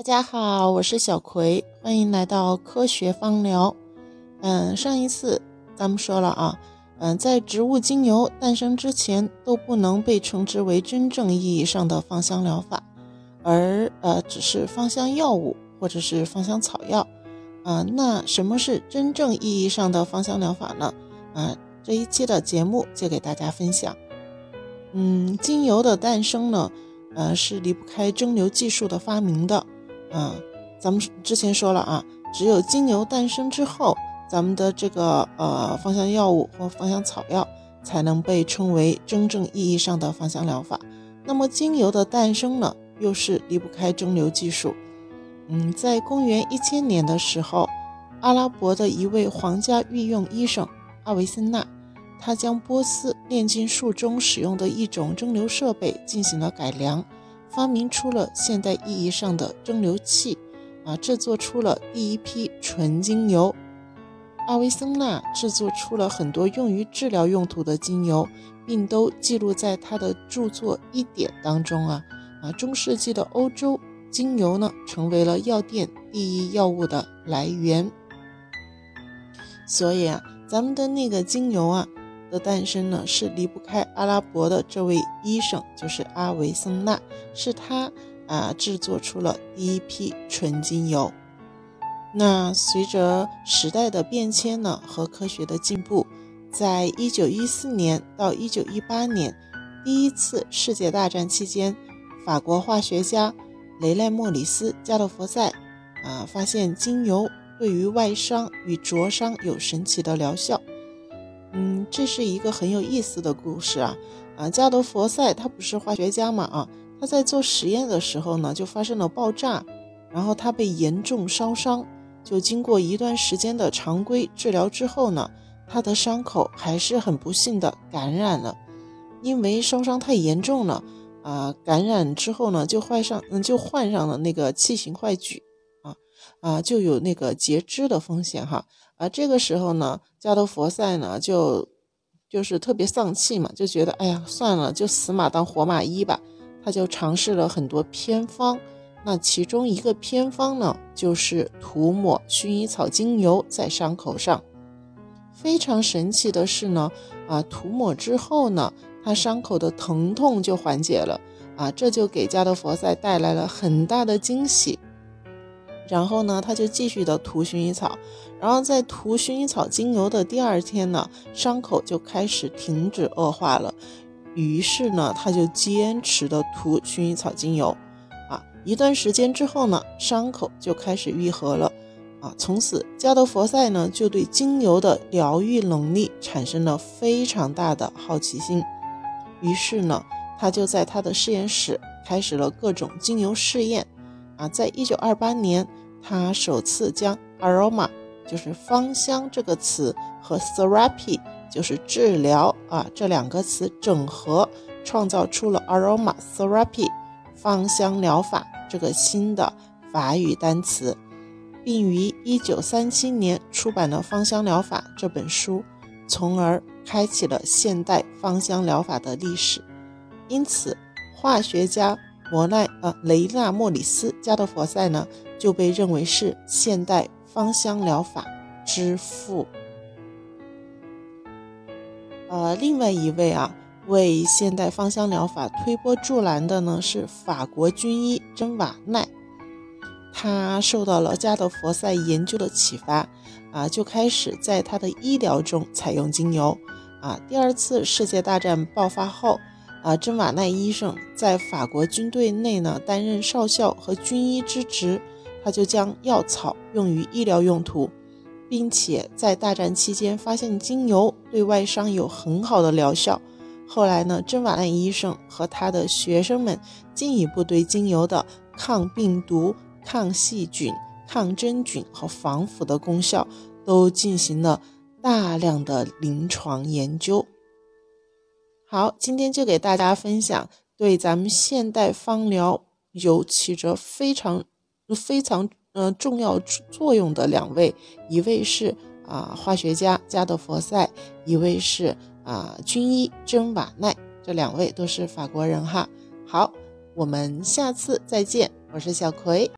大家好，我是小葵，欢迎来到科学芳疗。嗯，上一次咱们说了啊，嗯，在植物精油诞生之前，都不能被称之为真正意义上的芳香疗法，而呃，只是芳香药物或者是芳香草药。啊，那什么是真正意义上的芳香疗法呢？啊，这一期的节目就给大家分享。嗯，精油的诞生呢，呃，是离不开蒸馏技术的发明的。嗯，咱们之前说了啊，只有精油诞生之后，咱们的这个呃芳香药物或芳香草药才能被称为真正意义上的芳香疗法。那么精油的诞生呢，又是离不开蒸馏技术。嗯，在公元一千年的时候，阿拉伯的一位皇家御用医生阿维森纳，他将波斯炼金术中使用的一种蒸馏设备进行了改良。发明出了现代意义上的蒸馏器，啊，制作出了第一批纯精油。阿维森纳制作出了很多用于治疗用途的精油，并都记录在他的著作《一点》当中啊啊！中世纪的欧洲，精油呢成为了药店第一药物的来源。所以啊，咱们的那个精油啊。的诞生呢，是离不开阿拉伯的这位医生，就是阿维森纳，是他啊制作出了第一批纯精油。那随着时代的变迁呢和科学的进步，在一九一四年到一九一八年，第一次世界大战期间，法国化学家雷奈莫里斯加德佛塞啊发现精油对于外伤与灼伤有神奇的疗效。嗯，这是一个很有意思的故事啊！啊，加德佛塞他不是化学家嘛？啊，他在做实验的时候呢，就发生了爆炸，然后他被严重烧伤。就经过一段时间的常规治疗之后呢，他的伤口还是很不幸的感染了。因为烧伤太严重了啊，感染之后呢，就患上嗯，就患上了那个气型坏疽啊啊，就有那个截肢的风险哈。而，这个时候呢，加德佛塞呢就就是特别丧气嘛，就觉得哎呀，算了，就死马当活马医吧。他就尝试了很多偏方，那其中一个偏方呢，就是涂抹薰衣草精油在伤口上。非常神奇的是呢，啊，涂抹之后呢，他伤口的疼痛就缓解了。啊，这就给加德佛塞带来了很大的惊喜。然后呢，他就继续的涂薰衣草，然后在涂薰衣草精油的第二天呢，伤口就开始停止恶化了。于是呢，他就坚持的涂薰衣草精油，啊，一段时间之后呢，伤口就开始愈合了。啊，从此加德佛塞呢就对精油的疗愈能力产生了非常大的好奇心。于是呢，他就在他的实验室开始了各种精油试验。啊，在一九二八年。他首次将 aroma 就是芳香这个词和 therapy 就是治疗啊这两个词整合，创造出了 aroma therapy 芳香疗法这个新的法语单词，并于一九三七年出版了《芳香疗法》这本书，从而开启了现代芳香疗法的历史。因此，化学家摩奈呃雷纳莫里斯加德佛塞呢。就被认为是现代芳香疗法之父。呃，另外一位啊，为现代芳香疗法推波助澜的呢是法国军医珍瓦奈。他受到了加德佛塞研究的启发，啊，就开始在他的医疗中采用精油。啊，第二次世界大战爆发后，啊，珍瓦奈医生在法国军队内呢担任少校和军医之职。他就将药草用于医疗用途，并且在大战期间发现精油对外伤有很好的疗效。后来呢，珍瓦奈医生和他的学生们进一步对精油的抗病毒、抗细菌、抗真菌和防腐的功效都进行了大量的临床研究。好，今天就给大家分享对咱们现代芳疗有起着非常。非常呃重要作用的两位，一位是啊化学家加德佛塞，一位是啊军医珍瓦奈，这两位都是法国人哈。好，我们下次再见，我是小葵。